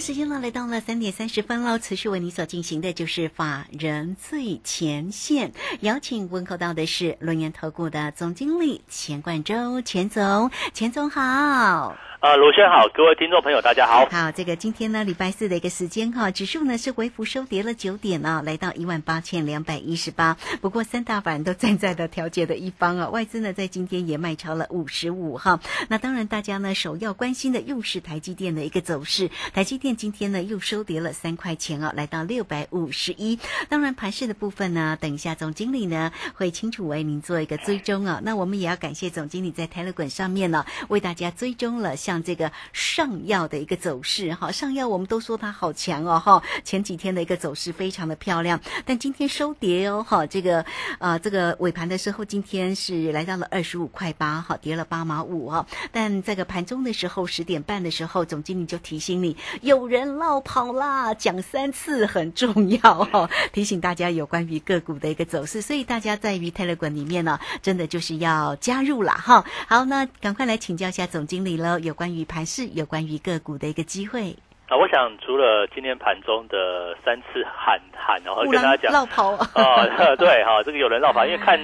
时间呢来到了三点三十分喽。持续为你所进行的就是法人最前线，邀请问候到的是龙岩投顾的总经理钱冠洲，钱总，钱总好。啊，罗轩好，各位听众朋友，大家好。好，这个今天呢，礼拜四的一个时间哈，指数呢是微幅收跌了九点呢，来到一万八千两百一十八。不过三大板都站在了调节的一方啊，外资呢在今天也卖超了五十五哈。那当然，大家呢首要关心的又是台积电的一个走势。台积电今天呢又收跌了三块钱啊，来到六百五十一。当然，盘市的部分呢，等一下总经理呢会清楚为您做一个追踪啊。那我们也要感谢总经理在泰勒滚上面呢，为大家追踪了像。这个上药的一个走势，哈，上药我们都说它好强哦，哈，前几天的一个走势非常的漂亮，但今天收跌哦，哈，这个啊，这个尾盘的时候，今天是来到了二十五块八，哈，跌了八毛五哈，但这个盘中的时候，十点半的时候，总经理就提醒你，有人落跑啦，讲三次很重要哈，提醒大家有关于个股的一个走势，所以大家在于 Telegram 里面呢，真的就是要加入了哈，好，那赶快来请教一下总经理了，有关。关于盘市，有关于个股的一个机会啊！我想除了今天盘中的三次喊喊，然后跟大家讲绕跑啊，对哈，这个有人绕跑，因为看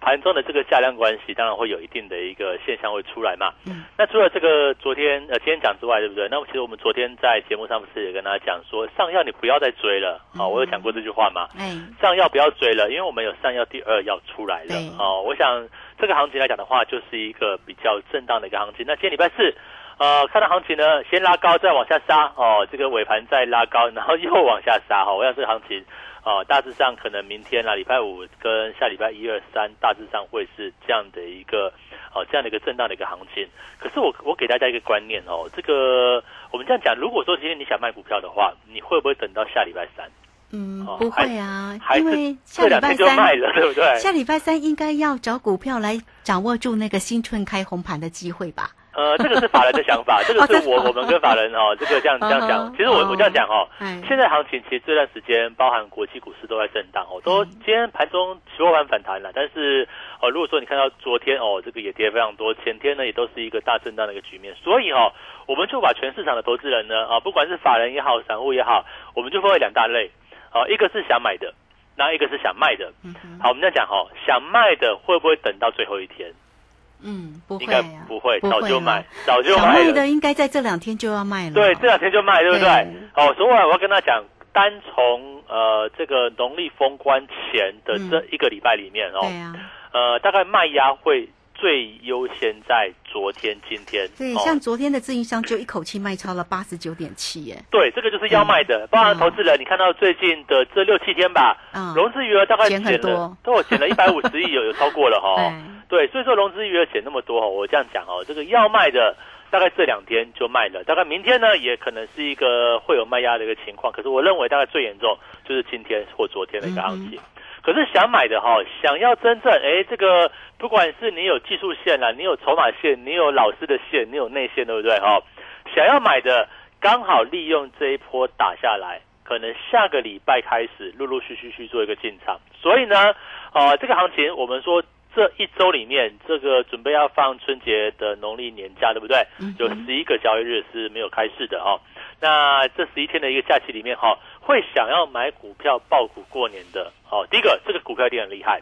盘中的这个价量关系，当然会有一定的一个现象会出来嘛。嗯，那除了这个昨天呃今天讲之外，对不对？那其实我们昨天在节目上不是也跟大家讲说，上药你不要再追了啊！我有讲过这句话嘛？嗯，上药不要追了，因为我们有上药第二要出来了哦。我想这个行情来讲的话，就是一个比较震荡的一个行情。那今天礼拜四。呃，看到行情呢，先拉高，再往下杀哦。这个尾盘再拉高，然后又往下杀哈。我想这个行情，哦，大致上可能明天啊，礼拜五跟下礼拜一二三，大致上会是这样的一个哦，这样的一个震荡的一个行情。可是我我给大家一个观念哦，这个我们这样讲，如果说今天你想卖股票的话，你会不会等到下礼拜三？嗯，不会啊，因为下礼拜三卖了，对不对？下礼拜三应该要找股票来掌握住那个新春开红盘的机会吧。呃，这个是法人的想法，这个是我我们跟法人哦，这个这样这样讲。其实我我这样讲哦，现在行情其实这段时间，包含国际股市都在震荡哦，都今天盘中期货盘反弹了，但是哦，如果说你看到昨天哦，这个也跌非常多，前天呢也都是一个大震荡的一个局面，所以哦，我们就把全市场的投资人呢啊，不管是法人也好，散户也好，我们就分为两大类，啊，一个是想买的，那一个是想卖的。好，我们这样讲哈，想卖的会不会等到最后一天？嗯，不会，不会，早就卖，早就卖的，应该在这两天就要卖了。对，这两天就卖，对不对？哦，所以我要跟他讲，单从呃这个农历封关前的这一个礼拜里面哦，呃，大概卖压会。最优先在昨天、今天。对，像昨天的自营商就一口气卖超了八十九点七耶。对，这个就是要卖的。包含投资人，你看到最近的这六七天吧，融资余额大概减了，都有减了一百五十亿，有有超过了哈。对，所以说融资余额减那么多哈，我这样讲哦，这个要卖的大概这两天就卖了，大概明天呢也可能是一个会有卖压的一个情况。可是我认为大概最严重就是今天或昨天的一个行情。可是想买的哈，想要真正哎，这个不管是你有技术线啦，你有筹码线，你有老师的线，你有内线，对不对哈？想要买的，刚好利用这一波打下来，可能下个礼拜开始陆陆续续去做一个进场。所以呢，呃，这个行情我们说这一周里面，这个准备要放春节的农历年假，对不对？有十一个交易日是没有开市的哦。那这十一天的一个假期里面哈。会想要买股票爆股过年的，哦，第一个这个股票一定很厉害，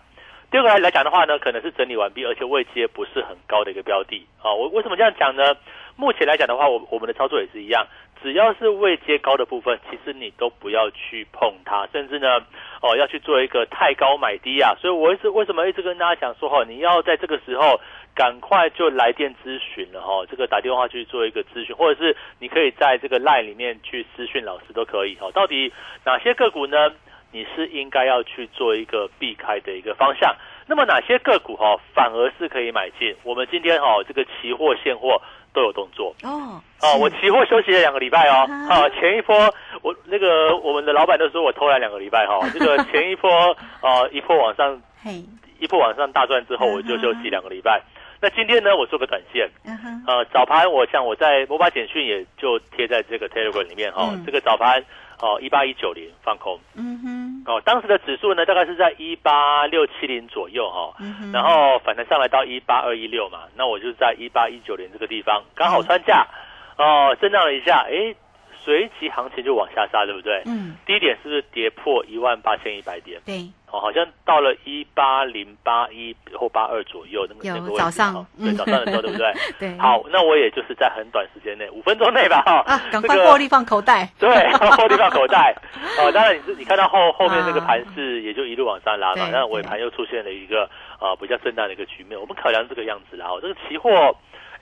第二个来讲的话呢，可能是整理完毕，而且位阶不是很高的一个标的，啊，我为什么这样讲呢？目前来讲的话，我我们的操作也是一样，只要是未接高的部分，其实你都不要去碰它，甚至呢，哦，要去做一个太高买低啊，所以我一直为什么一直跟大家讲说，哈，你要在这个时候。赶快就来电咨询了哈，这个打电话去做一个咨询，或者是你可以在这个 line 里面去私讯老师都可以哈。到底哪些个股呢？你是应该要去做一个避开的一个方向。那么哪些个股哈反而是可以买进？我们今天哈这个期货现货都有动作。哦哦，我期货休息了两个礼拜哦，啊，前一波我那个我们的老板都说我偷懒两个礼拜哈，这个前一波啊一波往上，一波往上大赚之后我就休息两个礼拜，那今天呢我做个短线，呃早盘我像我在我把简讯也就贴在这个 Telegram 里面哈，这个早盘。哦，一八一九零放空，嗯哼，哦，当时的指数呢，大概是在一八六七零左右哈，然后反弹上来到一八二一六嘛，那我就在一八一九零这个地方刚好穿价，哦，震荡了一下，哎，随即行情就往下杀，对不对？嗯，低点是不是跌破一万八千一百点？对。哦，好像到了一八零八一或八二左右那么那个位置，早上，对早上的时候，对不对？对。好，那我也就是在很短时间内，五分钟内吧，哈。啊，赶快获利放口袋。对，获利放口袋。哦，当然你是你看到后后面这个盘势也就一路往上拉嘛，那尾盘又出现了一个啊比较震荡的一个局面。我们考量这个样子啦，哦，这个期货，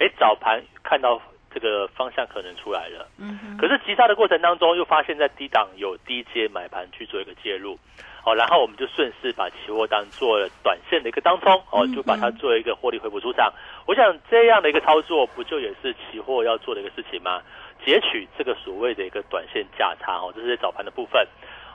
哎，早盘看到这个方向可能出来了，嗯。可是急杀的过程当中，又发现在低档有低阶买盘去做一个介入。哦，然后我们就顺势把期货当做了短线的一个当冲，哦，就把它做一个获利回补出场。我想这样的一个操作，不就也是期货要做的一个事情吗？截取这个所谓的一个短线价差，哦，这是早盘的部分。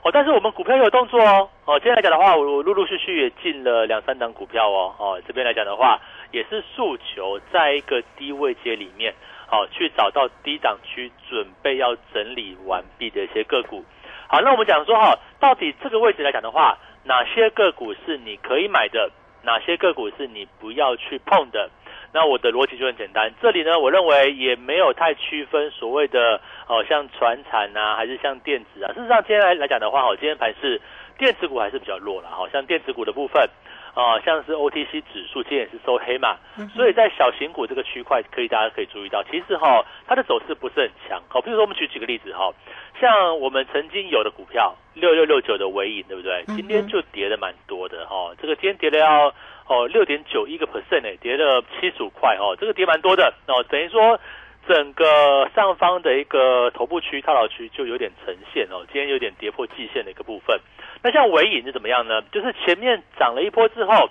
哦，但是我们股票有动作哦，哦，今天来讲的话，我陆陆续续也进了两三档股票哦，哦，这边来讲的话，也是诉求在一个低位阶里面，好去找到低档区准备要整理完毕的一些个股。好，那我们讲说哈，到底这个位置来讲的话，哪些个股是你可以买的，哪些个股是你不要去碰的？那我的逻辑就很简单，这里呢，我认为也没有太区分所谓的哦，像船产啊，还是像电子啊。事实上，今天来来讲的话，哈，今天盘是电子股还是比较弱了，好像电子股的部分。啊，像是 OTC 指数今天也是收黑嘛，所以在小型股这个区块，可以大家可以注意到，其实哈，它的走势不是很强。好，比如说我们举几个例子哈，像我们曾经有的股票六六六九的尾影，对不对？今天就跌的蛮多的哈，这个今天跌了要哦六点九一个 percent 诶，跌了七十五块哦，这个跌蛮多的哦，等于说整个上方的一个头部区、套牢区就有点呈现哦，今天有点跌破季线的一个部分。那像尾影是怎么样呢？就是前面涨了一波之后，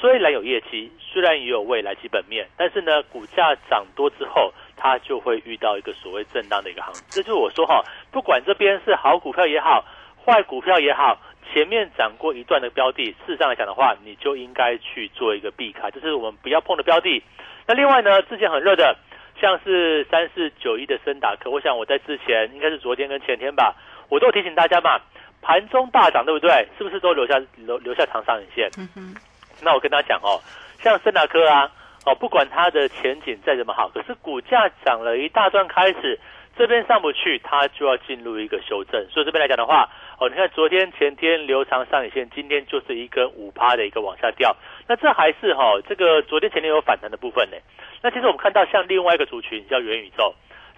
虽然有业绩，虽然也有未来基本面，但是呢，股价涨多之后，它就会遇到一个所谓震荡的一个行情。这就是我说哈，不管这边是好股票也好，坏股票也好，前面涨过一段的标的，事实上来讲的话，你就应该去做一个避开，就是我们不要碰的标的。那另外呢，之前很热的，像是三四九一的森达科，我想我在之前应该是昨天跟前天吧，我都提醒大家嘛。盘中大涨，对不对？是不是都留下留留下长上影线？嗯哼。那我跟他讲哦，像森达科啊，哦，不管它的前景再怎么好，可是股价涨了一大段开始，这边上不去，它就要进入一个修正。所以这边来讲的话，哦，你看昨天前天留长上影线，今天就是一根五趴的一个往下掉。那这还是哈，这个昨天前天有反弹的部分呢。那其实我们看到像另外一个族群叫元宇宙。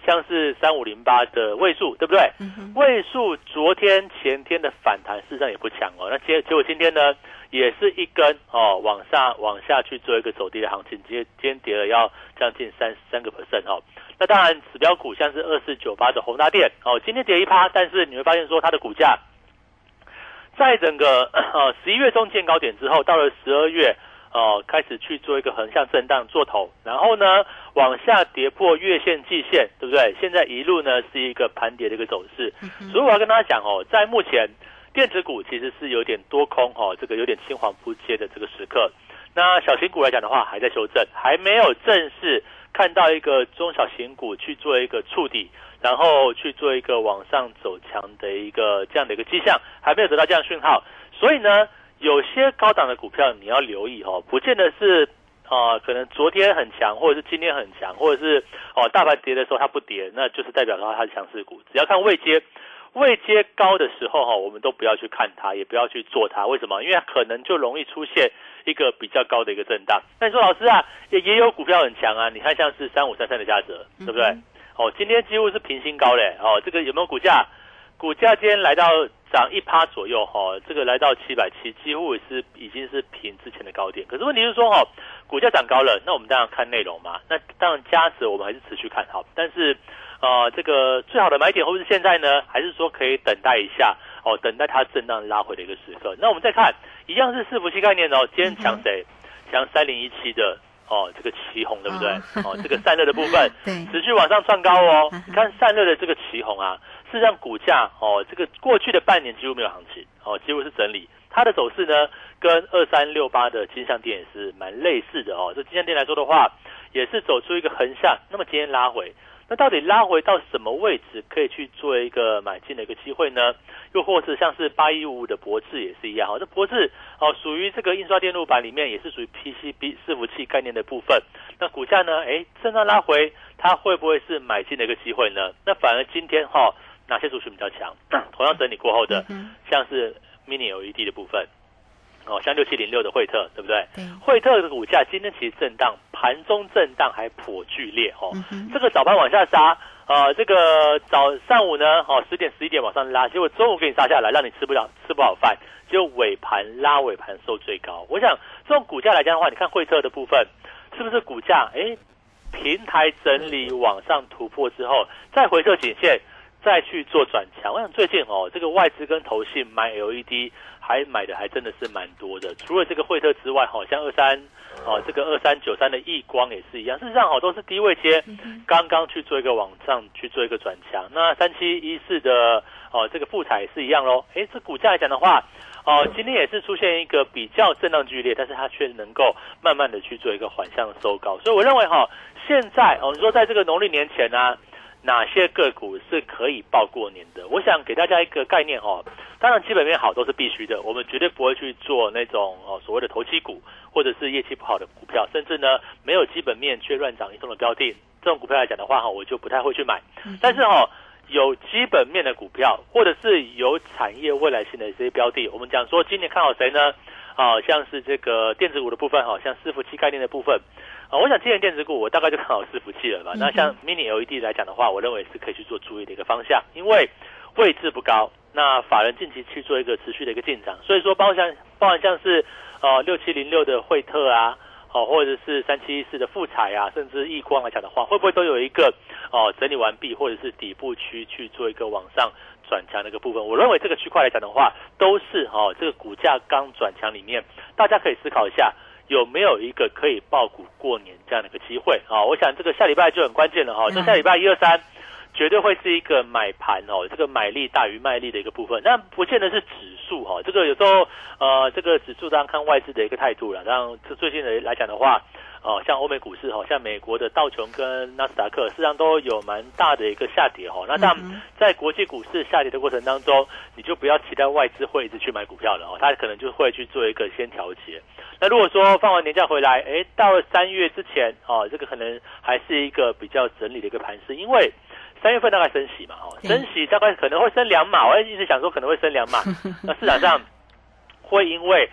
像是三五零八的位数，对不对？位数昨天前天的反弹事实上也不强哦。那结结果今天呢，也是一根哦往上往下去做一个走低的行情，今天今天跌了要将近三三个 percent 哦。那当然指标股像是二四九八的宏达电哦，今天跌一趴，但是你会发现说它的股价在整个 呃十一月中见高点之后，到了十二月。呃，开始去做一个横向震荡做头，然后呢往下跌破月线、季线，对不对？现在一路呢是一个盘跌的一个走势，所以我要跟大家讲哦，在目前电子股其实是有点多空哦，这个有点青黄不接的这个时刻。那小型股来讲的话，还在修正，还没有正式看到一个中小型股去做一个触底，然后去做一个往上走强的一个这样的一个迹象，还没有得到这样讯号，所以呢。有些高档的股票你要留意哦，不见得是啊，可能昨天很强，或者是今天很强，或者是哦大盘跌的时候它不跌，那就是代表说它是强势股。只要看未接未接高的时候哈，我们都不要去看它，也不要去做它。为什么？因为可能就容易出现一个比较高的一个震荡。那你说老师啊，也也有股票很强啊，你看像是三五三三的嘉泽，对不对？哦，今天几乎是平新高嘞，哦，这个有没有股价？股价今天来到。涨一趴左右哈，这个来到七百七，几乎也是已经是平之前的高点。可是问题是说哈，股价涨高了，那我们当然看内容嘛。那当然加值我们还是持续看好。但是，呃，这个最好的买点会不会是现在呢？还是说可以等待一下哦，等待它震荡拉回的一个时刻？那我们再看，一样是四福气概念哦。今天抢谁？抢三零一七的哦，这个旗红对不对？哦，这个散热的部分 对持续往上创高哦。你看散热的这个旗红啊，事实上股价哦，这个过去的半年几乎没有行情哦，几乎是整理。它的走势呢，跟二三六八的金相店也是蛮类似的哦。这金相店来说的话，也是走出一个横向，那么今天拉回。那到底拉回到什么位置可以去做一个买进的一个机会呢？又或是像是八一五五的博智也是一样，哈，这博智哦属于这个印刷电路板里面也是属于 PCB 伺服器概念的部分。那股价呢？哎，正在拉回，它会不会是买进的一个机会呢？那反而今天哈，哪些族群比较强？同样整理过后的，像是 Mini LED 的部分。哦，像六七零六的惠特，对不对？对。惠特的股价今天其实震荡，盘中震荡还颇剧烈哦。这个早盘往下杀，呃，这个早上午呢，哦，十点十一点往上拉，结果中午给你杀下来，让你吃不了吃不好饭，就尾盘拉尾盘收最高。我想这种股价来讲的话，你看惠特的部分是不是股价？哎，平台整理往上突破之后，再回撤颈线，再去做转强。我想最近哦，这个外资跟投信买 LED。还买的还真的是蛮多的，除了这个惠特之外，好像二三，哦，这个二三九三的亿光也是一样。事实上，好，都是低位接，刚刚去做一个往上去做一个转强。那三七一四的哦，这个富彩也是一样喽。哎，这股价来讲的话，哦，今天也是出现一个比较震荡剧烈，但是它却能够慢慢的去做一个缓向收高。所以我认为哈，现在哦，你说在这个农历年前呢？哪些个股是可以报过年的？我想给大家一个概念哦。当然，基本面好都是必须的，我们绝对不会去做那种哦所谓的投机股，或者是业绩不好的股票，甚至呢没有基本面却乱涨一通的标的，这种股票来讲的话哈，我就不太会去买。但是哈，有基本面的股票，或者是有产业未来性的这些标的，我们讲说今年看好谁呢？啊，像是这个电子股的部分，好像伺服器概念的部分。啊，我想今年电子股，我大概就看好伺服器了吧。那像 Mini LED 来讲的话，我认为是可以去做注意的一个方向，因为位置不高。那法人近期去做一个持续的一个进场，所以说包括像包含像是呃六七零六的惠特啊，哦或者是三七一四的富彩啊，甚至易光来讲的话，会不会都有一个哦整理完毕，或者是底部区去做一个往上转强的一个部分？我认为这个区块来讲的话，都是哦这个股价刚转强里面，大家可以思考一下。有没有一个可以爆股过年这样的一个机会啊？我想这个下礼拜就很关键了哈。这下礼拜一二三，绝对会是一个买盘哦，这个买力大于卖力的一个部分。那不见得是指数哈，这个有时候呃，这个指数当然看外资的一个态度了。然这最近的来讲的话。哦，像欧美股市哈，像美国的道琼跟纳斯达克，实际上都有蛮大的一个下跌哈。那但在国际股市下跌的过程当中，你就不要期待外资会一直去买股票了哦，它可能就会去做一个先调节。那如果说放完年假回来，哎，到了三月之前哦，这个可能还是一个比较整理的一个盘势，因为三月份大概升息嘛，哦，升息大概可能会升两码，我一直想说可能会升两码，那市场上会因为。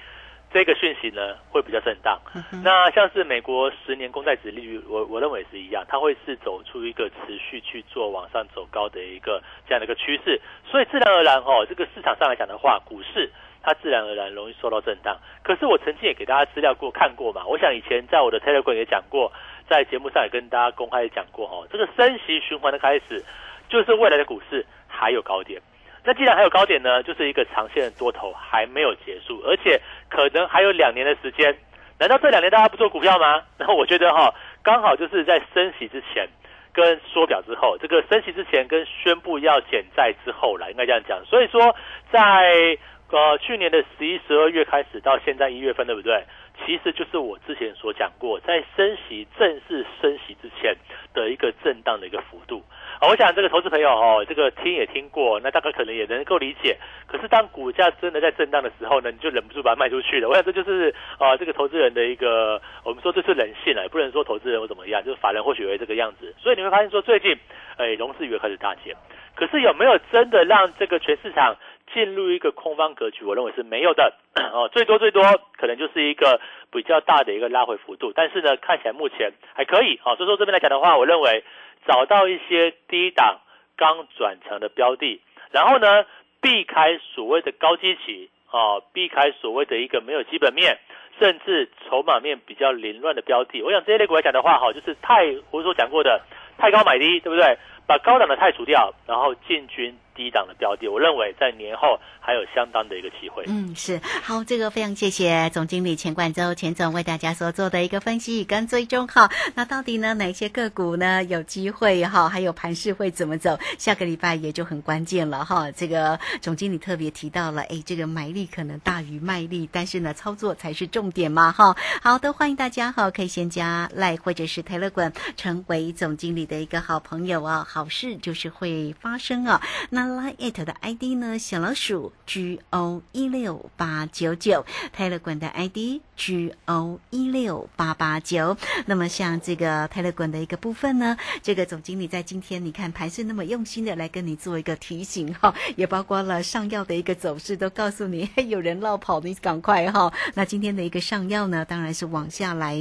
这个讯息呢会比较震荡，那像是美国十年公债值利率，我我认为是一样，它会是走出一个持续去做往上走高的一个这样的一个趋势，所以自然而然哦，这个市场上来讲的话，股市它自然而然容易受到震荡。可是我曾经也给大家资料过看过嘛，我想以前在我的 Telegram 也讲过，在节目上也跟大家公开讲过哦，这个升息循环的开始，就是未来的股市还有高点。那既然还有高点呢，就是一个长线的多头还没有结束，而且可能还有两年的时间。难道这两年大家不做股票吗？那我觉得哈，刚好就是在升息之前跟缩表之后，这个升息之前跟宣布要减债之后了，应该这样讲。所以说，在呃去年的十一、十二月开始到现在一月份，对不对？其实就是我之前所讲过，在升息正式升息之前的一个震荡的一个幅度。我想这个投资朋友哦，这个听也听过，那大概可能也能够理解。可是当股价真的在震荡的时候呢，你就忍不住把它卖出去了。我想这就是啊，这个投资人的一个，我们说这是人性啊，也不能说投资人会怎么样，就是法人或许会这个样子。所以你会发现说，最近哎，融资余额开始大减，可是有没有真的让这个全市场进入一个空方格局？我认为是没有的 哦，最多最多可能就是一个比较大的一个拉回幅度。但是呢，看起来目前还可以啊。所以说这边来讲的话，我认为。找到一些低档刚转强的标的，然后呢，避开所谓的高基期啊，避开所谓的一个没有基本面，甚至筹码面比较凌乱的标的。我想这些类股来讲的话，哈，就是太，我所讲过的太高买低，对不对？把高档的汰除掉，然后进军。低档的标的，我认为在年后还有相当的一个机会。嗯，是好，这个非常谢谢总经理钱冠洲钱总为大家所做的一个分析跟追踪。哈，那到底呢哪些个股呢有机会哈？还有盘势会怎么走？下个礼拜也就很关键了哈。这个总经理特别提到了，哎，这个买力可能大于卖力，但是呢操作才是重点嘛哈。好的，欢迎大家哈，可以先加赖或者是泰勒管，成为总经理的一个好朋友啊。好事就是会发生啊。那 Line 的 ID 呢？小老鼠 G O 一六八九九，泰勒管的 ID G O 一六八八九。那么像这个泰勒管的一个部分呢，这个总经理在今天你看盘是那么用心的来跟你做一个提醒哈，也包括了上药的一个走势，都告诉你有人绕跑，你赶快哈。那今天的一个上药呢，当然是往下来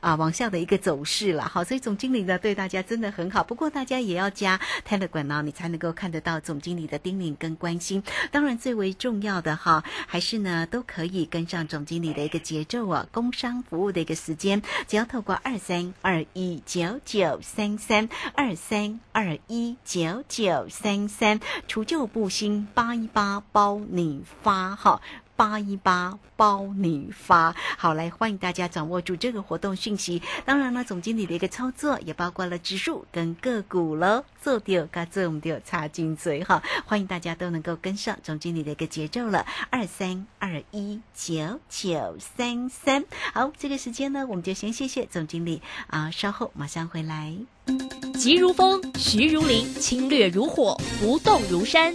啊，往下的一个走势了哈。所以总经理呢对大家真的很好，不过大家也要加泰勒管呢，你才能够看得到总经理。的叮咛跟关心，当然最为重要的哈，还是呢都可以跟上总经理的一个节奏啊。工商服务的一个时间，只要透过二三二一九九三三二三二一九九三三，除旧布新，八一八包你发哈。八一八包你发，好来欢迎大家掌握住这个活动讯息。当然了，总经理的一个操作也包括了指数跟个股了。做掉，该做我们就插进嘴哈。欢迎大家都能够跟上总经理的一个节奏了。二三二一九九三三，好，这个时间呢，我们就先谢谢总经理啊，稍后马上回来。急如风，徐如林，侵略如火，不动如山。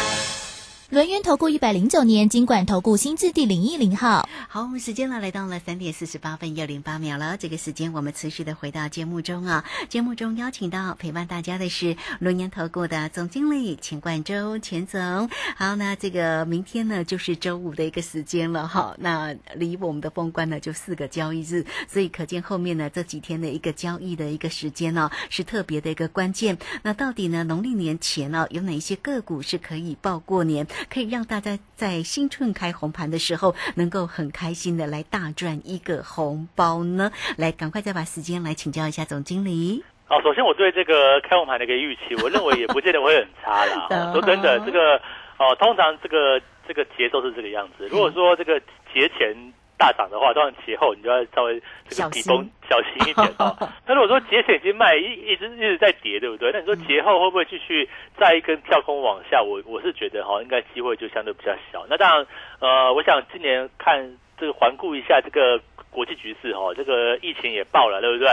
轮源投顾一百零九年金管投顾新字第零一零号，好，我们时间呢来到了三点四十八分又零八秒了。这个时间我们持续的回到节目中啊，节目中邀请到陪伴大家的是轮源投顾的总经理钱冠洲钱总。好，那这个明天呢就是周五的一个时间了哈，那离我们的封关呢就四个交易日，所以可见后面呢这几天的一个交易的一个时间呢是特别的一个关键。那到底呢农历年前呢有哪一些个股是可以报过年？可以让大家在新春开红盘的时候，能够很开心的来大赚一个红包呢。来，赶快再把时间来请教一下总经理。哦，首先我对这个开红盘的一个预期，我认为也不见得会很差啦。说真的，这个哦，通常这个这个节奏是这个样子。如果说这个节前。大涨的话，当然节后你就要稍微这个比崩小心一点啊。那如果说节前已经卖一一直一直在跌，对不对？那你说节后会不会继续再一根跳空往下？我我是觉得哈，应该机会就相对比较小。那当然，呃，我想今年看这个环顾一下这个。国际局势哦，这个疫情也爆了，对不对？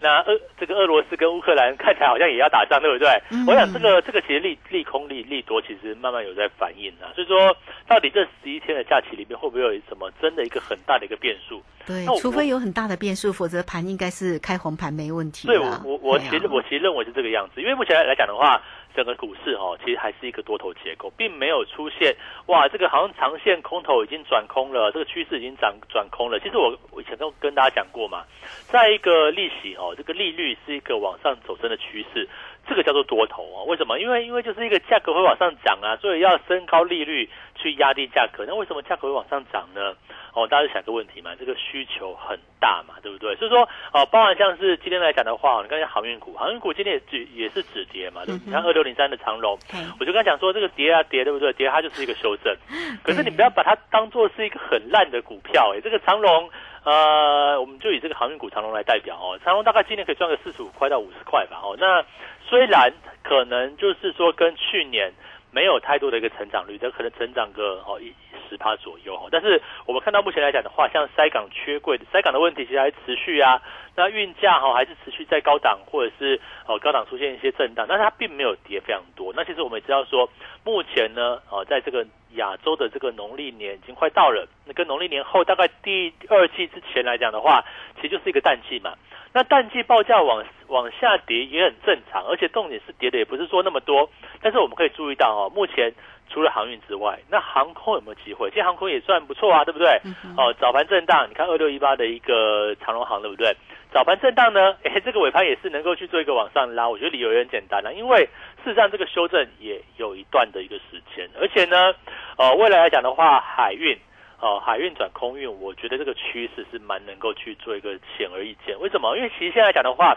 那俄这个俄罗斯跟乌克兰看起来好像也要打仗，对不对？我想这个这个其实利利空利利多，其实慢慢有在反应啊。所以说，到底这十一天的假期里面会不会有什么真的一个很大的一个变数？对，除非有很大的变数，否则盘应该是开红盘没问题。对，我我我其实我其实认为是这个样子，因为目前来讲的话。整个股市哦，其实还是一个多头结构，并没有出现哇，这个好像长线空头已经转空了，这个趋势已经转转空了。其实我以前都跟大家讲过嘛，在一个利息哦，这个利率是一个往上走升的趋势，这个叫做多头啊。为什么？因为因为就是一个价格会往上涨啊，所以要升高利率，去压低价格，那为什么价格会往上涨呢？哦，大家想个问题嘛，这个需求很大嘛，对不对？所以说，哦，包含像是今天来讲的话，你看航运股，航运股今天也止也是止跌嘛，对不对？你看二六零三的长龙，我就跟他讲说，这个跌啊跌，对不对？跌它就是一个修正，可是你不要把它当做是一个很烂的股票，哎，这个长龙，呃，我们就以这个航运股长龙来代表哦，长龙大概今年可以赚个四十五块到五十块吧，哦，那虽然可能就是说跟去年。没有太多的一个成长率，这可能成长个哦一十趴左右哦。但是我们看到目前来讲的话，像塞港缺柜的塞港的问题其实还持续啊。那运价哈还是持续在高档，或者是哦高档出现一些震荡，但是它并没有跌非常多。那其实我们也知道说，目前呢哦在这个亚洲的这个农历年已经快到了，那跟农历年后大概第二季之前来讲的话，其实就是一个淡季嘛。那淡季报价往往下跌也很正常，而且重点是跌的也不是说那么多。但是我们可以注意到哦，目前除了航运之外，那航空有没有机会？其实航空也算不错啊，对不对？哦，早盘震荡，你看二六一八的一个长龙航，对不对？早盘震荡呢，哎，这个尾盘也是能够去做一个往上拉。我觉得理由也很简单了，因为事实上这个修正也有一段的一个时间，而且呢，呃，未来来讲的话，海运。哦，海运转空运，我觉得这个趋势是蛮能够去做一个显而易见。为什么？因为其实现在讲的话，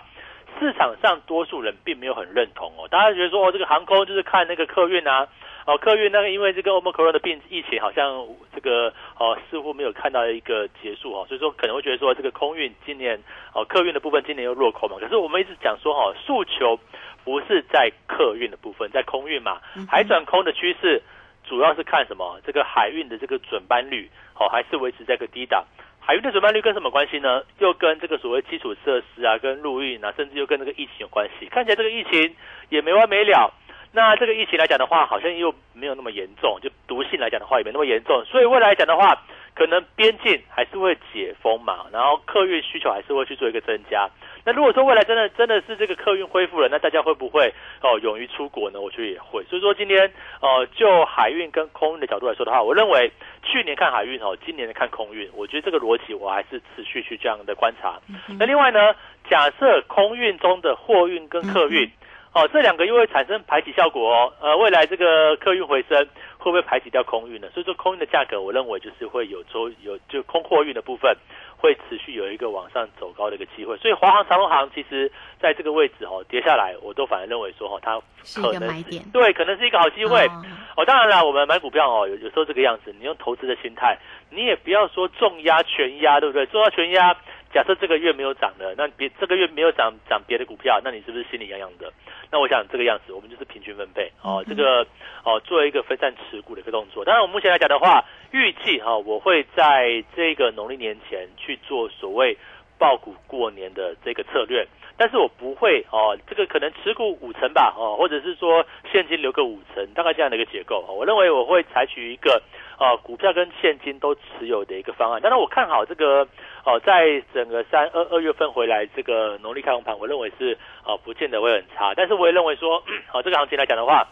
市场上多数人并没有很认同哦。大家觉得说，哦，这个航空就是看那个客运啊，哦，客运那个因为这个欧盟 corona 的病疫情好像这个哦似乎没有看到一个结束哦，所以说可能会觉得说这个空运今年哦客运的部分今年又落空嘛。可是我们一直讲说哈，诉求不是在客运的部分，在空运嘛，海转空的趋势。主要是看什么？这个海运的这个准班率，哦还是维持在个低档？海运的准班率跟什么关系呢？又跟这个所谓基础设施啊，跟陆运啊，甚至又跟这个疫情有关系。看起来这个疫情也没完没了。那这个疫情来讲的话，好像又没有那么严重，就毒性来讲的话也没那么严重。所以未来讲的话，可能边境还是会解封嘛，然后客运需求还是会去做一个增加。那如果说未来真的真的是这个客运恢复了，那大家会不会哦勇于出国呢？我觉得也会。所以说今天呃就海运跟空运的角度来说的话，我认为去年看海运哦，今年看空运，我觉得这个逻辑我还是持续去这样的观察。那另外呢，假设空运中的货运跟客运哦这两个又会产生排挤效果哦，呃未来这个客运回升会不会排挤掉空运呢？所以说空运的价格，我认为就是会有周有就空货运的部分。会持续有一个往上走高的一个机会，所以华航、长荣航其实在这个位置哦跌下来，我都反而认为说哦，它可能对，可能是一个好机会哦。当然了，我们买股票哦，有有时候这个样子，你用投资的心态，你也不要说重压全压，对不对？重压全压。假设这个月没有涨的，那别这个月没有涨涨别的股票，那你是不是心里痒痒的？那我想这个样子，我们就是平均分配哦，这个哦做一个分散持股的一个动作。当然，我目前来讲的话，预计哈我会在这个农历年前去做所谓爆股过年的这个策略，但是我不会哦，这个可能持股五成吧哦，或者是说现金留个五成，大概这样的一个结构。我认为我会采取一个啊股票跟现金都持有的一个方案。当然，我看好这个。哦，在整个三二二月份回来这个农历开红盘，我认为是哦，不见得会很差。但是我也认为说，哦，这个行情来讲的话，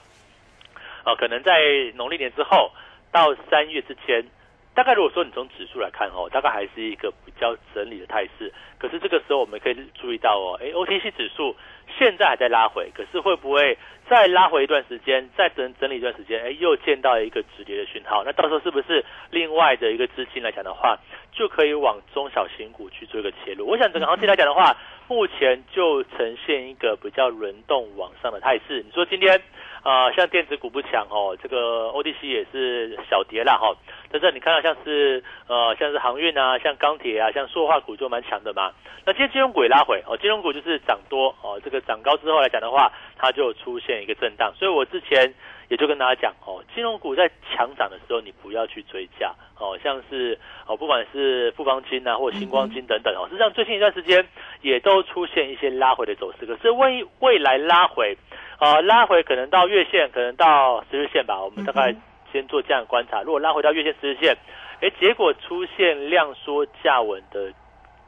哦，可能在农历年之后到三月之前，大概如果说你从指数来看哦，大概还是一个比较整理的态势。可是这个时候我们可以注意到哦，哎，OTC 指数现在还在拉回，可是会不会再拉回一段时间，再整整理一段时间，哎，又见到一个止跌的讯号？那到时候是不是另外的一个资金来讲的话？就可以往中小型股去做一个切入。我想整个行情来讲的话，目前就呈现一个比较轮动往上的态势。你说今天啊，像电子股不强哦，这个 ODC 也是小跌啦哈。但是你看到像是呃，像是航运啊，像钢铁啊，像塑化股就蛮强的嘛。那今天金融股也拉回哦，金融股就是涨多哦，这个涨高之后来讲的话，它就出现一个震荡。所以我之前。也就跟大家讲哦，金融股在强涨的时候，你不要去追价哦，像是哦，不管是富邦金啊，或星光金等等哦，实际上最近一段时间也都出现一些拉回的走势。可是未未来拉回，啊，拉回可能到月线，可能到十日线吧。我们大概先做这样观察。如果拉回到月线、十日线，哎，结果出现量缩价稳的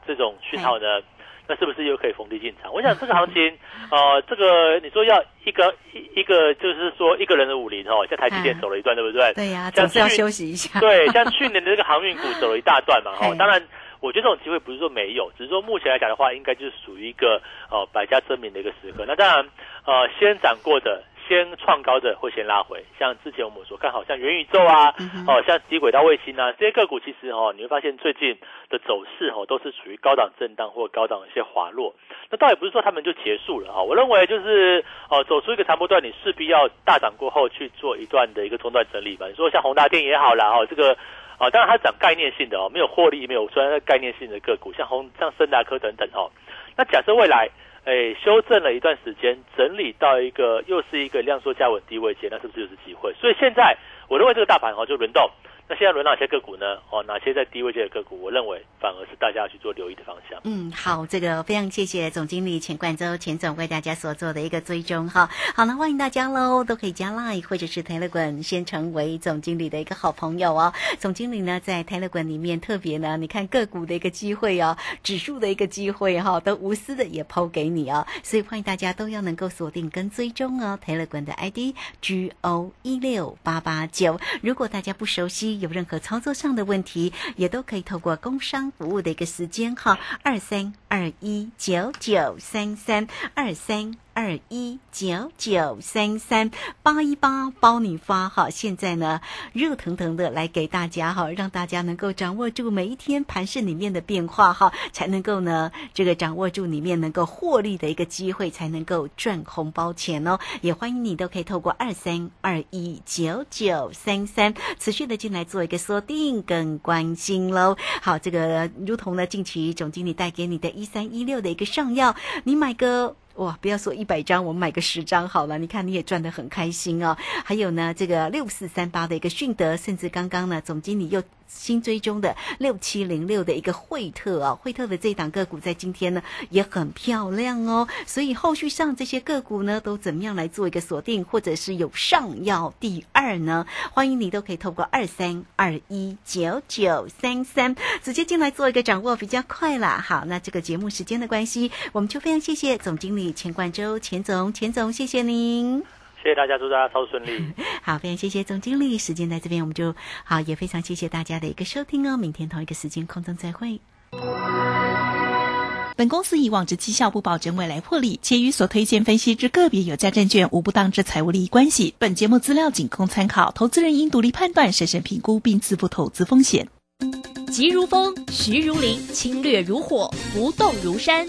这种讯号呢？那是不是又可以逢低进场？我想这个行情，呃，这个你说要一个一一个，就是说一个人的武林哦，像台积电走了一段，对不对？对呀，总是要休息一下。对，像去年的这个航运股走了一大段嘛，哦，当然，我觉得这种机会不是说没有，只是说目前来讲的话，应该就是属于一个呃百家争鸣的一个时刻。那当然，呃，先涨过的先创高的会先拉回，像之前我们所看，好像元宇宙啊，哦，像低轨道卫星啊，这些个股其实哦，你会发现最近的走势哦，都是属于高档震荡或高档一些滑落。那倒也不是说他们就结束了哈，我认为就是哦，走出一个长波段，你势必要大涨过后去做一段的一个中段整理吧。你说像宏达电也好啦，哦，这个啊，当然它涨概念性的哦，没有获利，没有虽然概念性的个股，像宏像森达科等等哦。那假设未来。哎，修正了一段时间，整理到一个又是一个量缩价稳低位阶，那是不是就是机会？所以现在我认为这个大盘哈就轮动。那现在轮哪些个股呢？哦，哪些在低位阶的个股？我认为反而是大家去做留意的方向。嗯，好，这个非常谢谢总经理钱冠洲钱总为大家所做的一个追踪哈。好了，欢迎大家喽，都可以加 Line 或者是 Telegram 先成为总经理的一个好朋友哦。总经理呢在 Telegram 里面特别呢，你看个股的一个机会哦，指数的一个机会哈，都无私的也抛给你哦。所以欢迎大家都要能够锁定跟追踪哦。Telegram 的 ID G O 一六八八九，如果大家不熟悉。有任何操作上的问题，也都可以透过工商服务的一个时间号，二三二一九九三三二三。二一九九三三八一八包你发哈，现在呢热腾腾的来给大家哈，让大家能够掌握住每一天盘市里面的变化哈，才能够呢这个掌握住里面能够获利的一个机会，才能够赚红包钱哦。也欢迎你都可以透过二三二一九九三三持续的进来做一个锁定跟关心喽。好，这个如同呢近期总经理带给你的一三一六的一个上药，你买个。哇，不要说一百张，我们买个十张好了。你看你也赚得很开心哦。还有呢，这个六四三八的一个迅德，甚至刚刚呢，总经理又。新追踪的六七零六的一个惠特啊，惠特的这档个股在今天呢也很漂亮哦，所以后续上这些个股呢都怎么样来做一个锁定，或者是有上要第二呢？欢迎你都可以透过二三二一九九三三直接进来做一个掌握，比较快啦。好，那这个节目时间的关系，我们就非常谢谢总经理钱冠洲钱总，钱总谢谢您。谢谢大家，祝大家超顺利。好，非常谢谢总经理，时间在这边，我们就好，也非常谢谢大家的一个收听哦。明天同一个时间空中再会。本公司以往之绩效不保证未来获利，且与所推荐分析之个别有价证券无不当之财务利益关系。本节目资料仅供参考，投资人应独立判断、审慎评估并自负投资风险。急如风，徐如林，侵略如火，不动如山。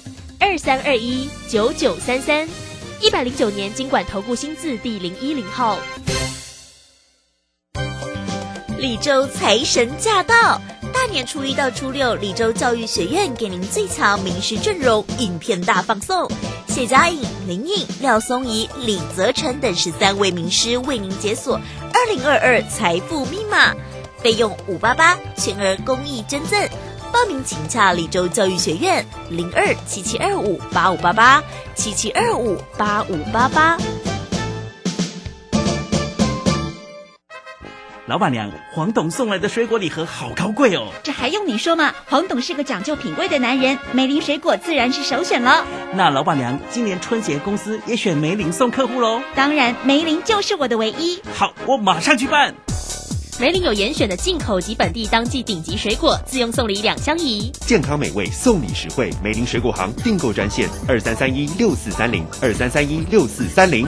二三二一九九三三，一百零九年经管投顾新字第零一零号。李州财神驾到，大年初一到初六，李州教育学院给您最强名师阵容，影片大放送，谢佳颖、林颖、廖松怡、李泽成等十三位名师为您解锁二零二二财富密码，费用五八八，全额公益捐赠。报名请洽李州教育学院零二七七二五八五八八七七二五八五八八。老板娘，黄董送来的水果礼盒好高贵哦！这还用你说吗？黄董是个讲究品味的男人，梅林水果自然是首选了。那老板娘，今年春节公司也选梅林送客户喽？当然，梅林就是我的唯一。好，我马上去办。梅林有严选的进口及本地当季顶级水果，自用送礼两相宜，健康美味，送礼实惠。梅林水果行订购专线：二三三一六四三零二三三一六四三零。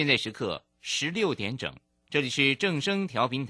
现在时刻十六点整，这里是正声调频。